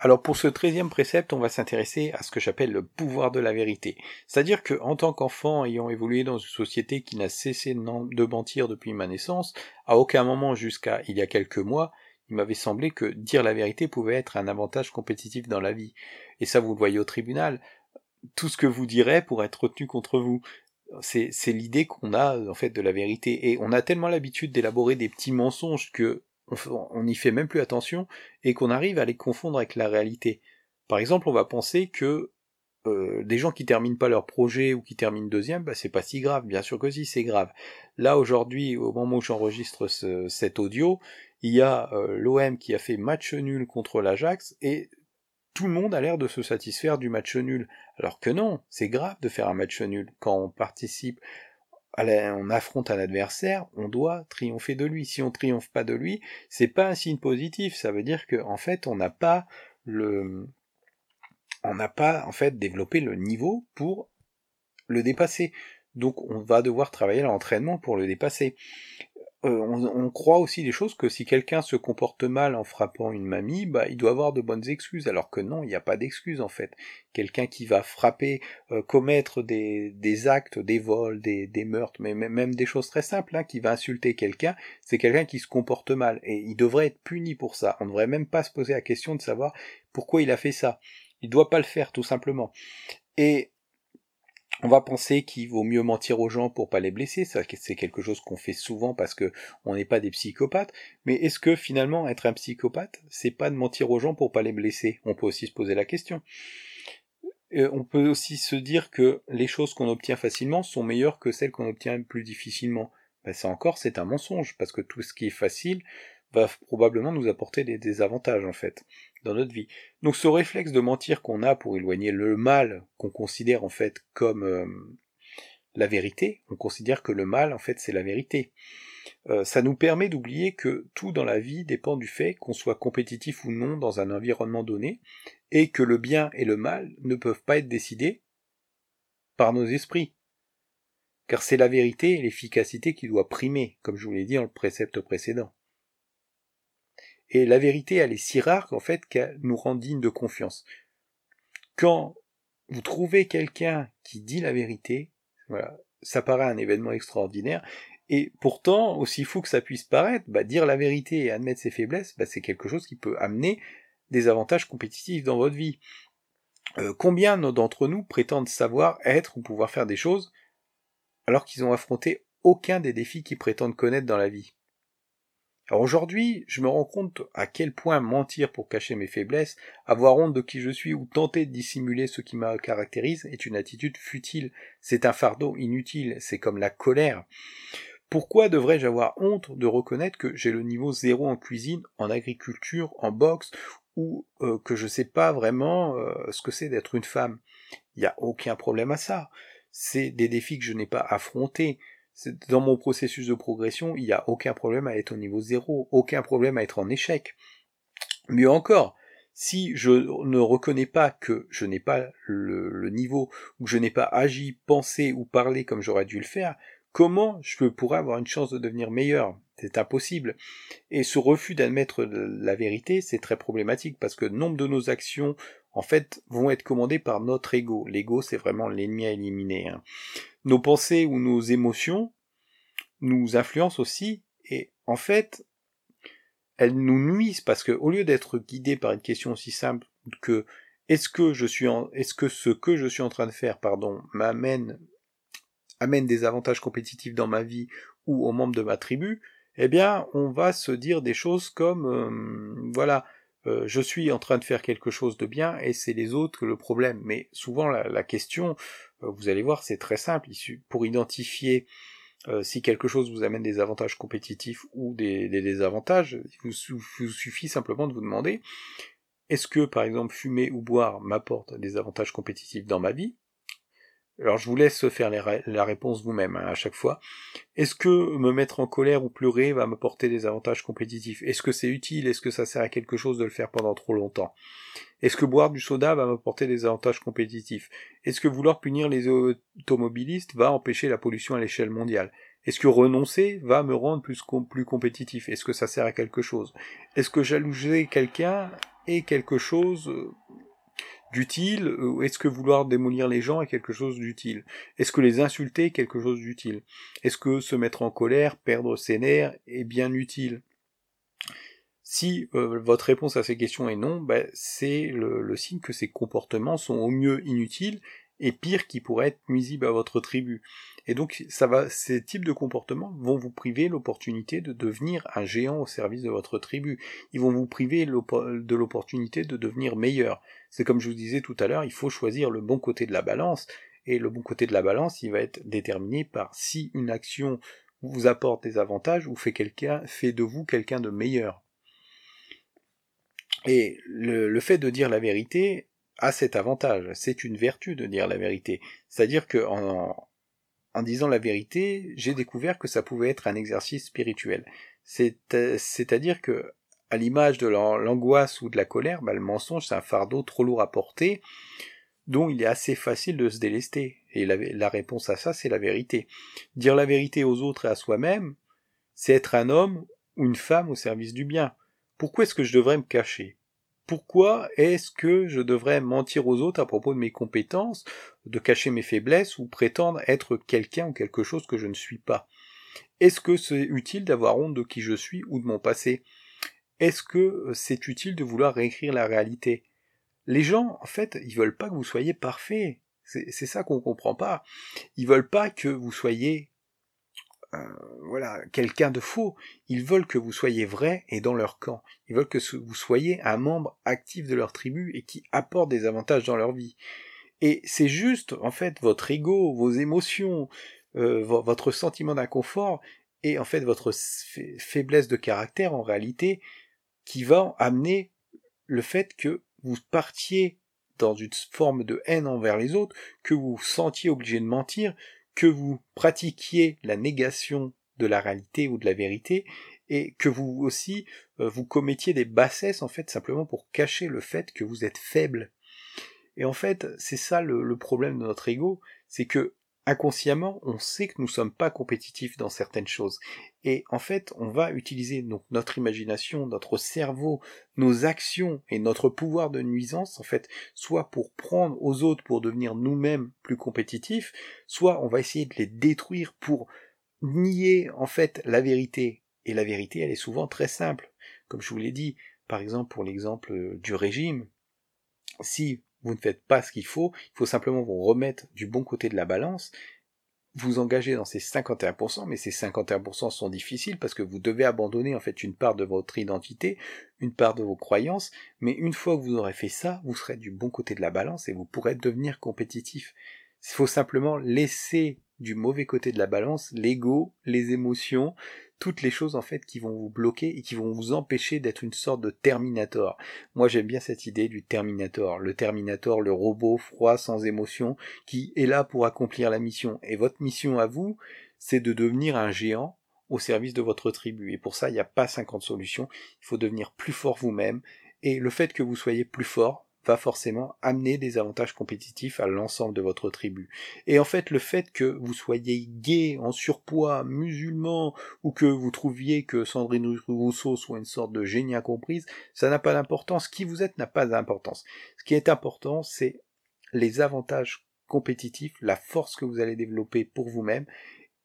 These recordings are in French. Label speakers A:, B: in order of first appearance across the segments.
A: Alors pour ce treizième précepte, on va s'intéresser à ce que j'appelle le pouvoir de la vérité. C'est-à-dire que en tant qu'enfant ayant évolué dans une société qui n'a cessé de mentir depuis ma naissance, à aucun moment jusqu'à il y a quelques mois, il m'avait semblé que dire la vérité pouvait être un avantage compétitif dans la vie. Et ça, vous le voyez au tribunal. Tout ce que vous direz pourrait être retenu contre vous. C'est, c'est l'idée qu'on a, en fait, de la vérité. Et on a tellement l'habitude d'élaborer des petits mensonges que on n'y fait même plus attention et qu'on arrive à les confondre avec la réalité. Par exemple, on va penser que euh, des gens qui terminent pas leur projet ou qui terminent deuxième, bah, c'est pas si grave. Bien sûr que si, c'est grave. Là aujourd'hui, au moment où j'enregistre cet audio, il y a euh, l'OM qui a fait match nul contre l'Ajax et tout le monde a l'air de se satisfaire du match nul. Alors que non, c'est grave de faire un match nul. Quand on participe on affronte un adversaire, on doit triompher de lui. Si on triomphe pas de lui, c'est pas un signe positif. Ça veut dire qu'en en fait, on n'a pas le, on n'a pas en fait développé le niveau pour le dépasser. Donc, on va devoir travailler l'entraînement pour le dépasser. Euh, on, croit aussi des choses que si quelqu'un se comporte mal en frappant une mamie, bah il doit avoir de bonnes excuses, alors que non, il n'y a pas d'excuses en fait. Quelqu'un qui va frapper, euh, commettre des, des, actes, des vols, des, des meurtres, mais même des choses très simples, hein, qui va insulter quelqu'un, c'est quelqu'un qui se comporte mal, et il devrait être puni pour ça. On ne devrait même pas se poser la question de savoir pourquoi il a fait ça. Il doit pas le faire, tout simplement. Et on va penser qu'il vaut mieux mentir aux gens pour pas les blesser, c'est quelque chose qu'on fait souvent parce que on n'est pas des psychopathes, mais est-ce que finalement être un psychopathe, c'est pas de mentir aux gens pour pas les blesser? On peut aussi se poser la question. On peut aussi se dire que les choses qu'on obtient facilement sont meilleures que celles qu'on obtient plus difficilement. Ben ça encore, c'est un mensonge, parce que tout ce qui est facile va probablement nous apporter des désavantages en fait notre vie. Donc ce réflexe de mentir qu'on a pour éloigner le mal qu'on considère en fait comme euh, la vérité, on considère que le mal en fait c'est la vérité. Euh, ça nous permet d'oublier que tout dans la vie dépend du fait qu'on soit compétitif ou non dans un environnement donné, et que le bien et le mal ne peuvent pas être décidés par nos esprits. Car c'est la vérité et l'efficacité qui doit primer, comme je vous l'ai dit dans le précepte précédent. Et la vérité, elle est si rare qu'en fait, qu'elle nous rend digne de confiance. Quand vous trouvez quelqu'un qui dit la vérité, voilà, ça paraît un événement extraordinaire. Et pourtant, aussi fou que ça puisse paraître, bah, dire la vérité et admettre ses faiblesses, bah, c'est quelque chose qui peut amener des avantages compétitifs dans votre vie. Euh, combien d'entre nous prétendent savoir être ou pouvoir faire des choses alors qu'ils ont affronté aucun des défis qu'ils prétendent connaître dans la vie? Alors aujourd'hui, je me rends compte à quel point mentir pour cacher mes faiblesses, avoir honte de qui je suis ou tenter de dissimuler ce qui me caractérise est une attitude futile, c'est un fardeau inutile, c'est comme la colère. Pourquoi devrais-je avoir honte de reconnaître que j'ai le niveau zéro en cuisine, en agriculture, en boxe, ou euh, que je sais pas vraiment euh, ce que c'est d'être une femme? Il n'y a aucun problème à ça. C'est des défis que je n'ai pas affrontés dans mon processus de progression, il n'y a aucun problème à être au niveau zéro, aucun problème à être en échec. Mieux encore, si je ne reconnais pas que je n'ai pas le, niveau, ou que je n'ai pas agi, pensé ou parlé comme j'aurais dû le faire, comment je pourrais avoir une chance de devenir meilleur? C'est impossible. Et ce refus d'admettre la vérité, c'est très problématique parce que nombre de nos actions, en fait, vont être commandées par notre ego. L'ego, c'est vraiment l'ennemi à éliminer. Hein nos pensées ou nos émotions nous influencent aussi et en fait elles nous nuisent parce que au lieu d'être guidés par une question aussi simple que est-ce que je suis en, est-ce que ce que je suis en train de faire pardon m'amène amène des avantages compétitifs dans ma vie ou aux membres de ma tribu eh bien on va se dire des choses comme euh, voilà euh, je suis en train de faire quelque chose de bien et c'est les autres que le problème. Mais souvent la, question, euh, vous allez voir, c'est très simple. Pour identifier euh, si quelque chose vous amène des avantages compétitifs ou des, des désavantages, il vous, suffit simplement de vous demander est-ce que par exemple fumer ou boire m'apporte des avantages compétitifs dans ma vie? Alors je vous laisse faire la réponse vous-même hein, à chaque fois. Est-ce que me mettre en colère ou pleurer va m'apporter des avantages compétitifs? Est-ce que c'est utile? Est-ce que ça sert à quelque chose de le faire pendant trop longtemps? Est-ce que boire du soda va m'apporter des avantages compétitifs? Est-ce que vouloir punir les automobilistes va empêcher la pollution à l'échelle mondiale? Est-ce que renoncer va me rendre plus, plus compétitif? Est-ce que ça sert à quelque chose? Est-ce que jalouser quelqu'un est quelque chose euh, d'utile Est-ce que vouloir démolir les gens est quelque chose d'utile? Est-ce que les insulter est quelque chose d'utile? Est-ce que se mettre en colère, perdre ses nerfs est bien utile? Si euh, votre réponse à ces questions est non, ben, c'est le, signe que ces comportements sont au mieux inutiles et pire qui pourraient être nuisibles à votre tribu. Et donc, ça va, ces types de comportements vont vous priver l'opportunité de devenir un géant au service de votre tribu. Ils vont vous priver de l'opportunité de devenir meilleur. C'est comme je vous disais tout à l'heure, il faut choisir le bon côté de la balance. Et le bon côté de la balance, il va être déterminé par si une action vous apporte des avantages ou fait quelqu'un, fait de vous quelqu'un de meilleur. Et le, fait de dire la vérité a cet avantage. C'est une vertu de dire la vérité. C'est-à-dire que en, disant la vérité, j'ai découvert que ça pouvait être un exercice spirituel. C'est-à-dire que, à l'image de l'angoisse ou de la colère, bah, le mensonge c'est un fardeau trop lourd à porter, dont il est assez facile de se délester. Et la réponse à ça, c'est la vérité. Dire la vérité aux autres et à soi-même, c'est être un homme ou une femme au service du bien. Pourquoi est-ce que je devrais me cacher? Pourquoi est-ce que je devrais mentir aux autres à propos de mes compétences, de cacher mes faiblesses ou prétendre être quelqu'un ou quelque chose que je ne suis pas? Est-ce que c'est utile d'avoir honte de qui je suis ou de mon passé? Est-ce que c'est utile de vouloir réécrire la réalité? Les gens, en fait, ils veulent pas que vous soyez parfait. C'est ça qu'on comprend pas. Ils veulent pas que vous soyez euh, voilà, quelqu'un de faux. Ils veulent que vous soyez vrai et dans leur camp. Ils veulent que vous soyez un membre actif de leur tribu et qui apporte des avantages dans leur vie. Et c'est juste, en fait, votre ego, vos émotions, euh, votre sentiment d'inconfort et en fait votre faiblesse de caractère en réalité qui va amener le fait que vous partiez dans une forme de haine envers les autres, que vous vous sentiez obligé de mentir, que vous pratiquiez la négation de la réalité ou de la vérité, et que vous aussi euh, vous commettiez des bassesses en fait simplement pour cacher le fait que vous êtes faible. Et en fait, c'est ça le, le, problème de notre ego, c'est que inconsciemment, on sait que nous sommes pas compétitifs dans certaines choses. Et en fait, on va utiliser notre imagination, notre cerveau, nos actions et notre pouvoir de nuisance, en fait, soit pour prendre aux autres pour devenir nous-mêmes plus compétitifs, soit on va essayer de les détruire pour nier, en fait, la vérité. Et la vérité, elle est souvent très simple. Comme je vous l'ai dit, par exemple, pour l'exemple du régime, si vous ne faites pas ce qu'il faut, il faut simplement vous remettre du bon côté de la balance, vous engager dans ces 51%, mais ces 51% sont difficiles parce que vous devez abandonner en fait une part de votre identité, une part de vos croyances, mais une fois que vous aurez fait ça, vous serez du bon côté de la balance et vous pourrez devenir compétitif. Il faut simplement laisser du mauvais côté de la balance l'ego, les émotions, toutes les choses en fait qui vont vous bloquer et qui vont vous empêcher d'être une sorte de Terminator. Moi j'aime bien cette idée du Terminator, le Terminator, le robot froid sans émotion qui est là pour accomplir la mission. Et votre mission à vous, c'est de devenir un géant au service de votre tribu. Et pour ça, il n'y a pas 50 solutions. Il faut devenir plus fort vous-même. Et le fait que vous soyez plus fort, forcément amener des avantages compétitifs à l'ensemble de votre tribu. Et en fait, le fait que vous soyez gay, en surpoids, musulman, ou que vous trouviez que Sandrine Rousseau soit une sorte de génie incomprise, ça n'a pas d'importance. Qui vous êtes n'a pas d'importance. Ce qui est important, c'est les avantages compétitifs, la force que vous allez développer pour vous-même,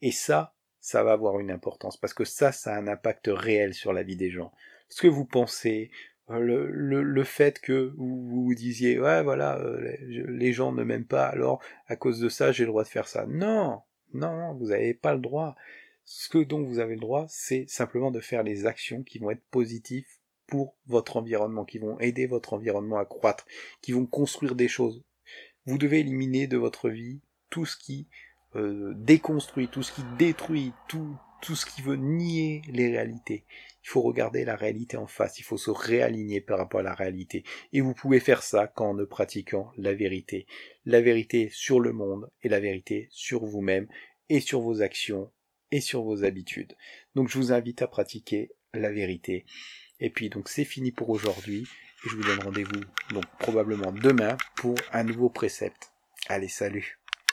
A: et ça, ça va avoir une importance, parce que ça, ça a un impact réel sur la vie des gens. Ce que vous pensez, le, le, le, fait que vous vous disiez ouais voilà euh, les, gens ne m'aiment pas alors à cause de ça j'ai le droit de faire ça. Non non non vous n'avez pas le droit. Ce que dont vous avez le droit c'est simplement de faire les actions qui vont être positives pour votre environnement qui vont aider votre environnement à croître qui vont construire des choses. Vous devez éliminer de votre vie tout ce qui euh, déconstruit tout ce qui détruit tout tout ce qui veut nier les réalités. Il faut regarder la réalité en face, il faut se réaligner par rapport à la réalité. Et vous pouvez faire ça qu'en ne pratiquant la vérité. La vérité sur le monde et la vérité sur vous-même et sur vos actions et sur vos habitudes. Donc je vous invite à pratiquer la vérité. Et puis donc c'est fini pour aujourd'hui je vous donne rendez-vous donc probablement demain pour un nouveau précepte. Allez, salut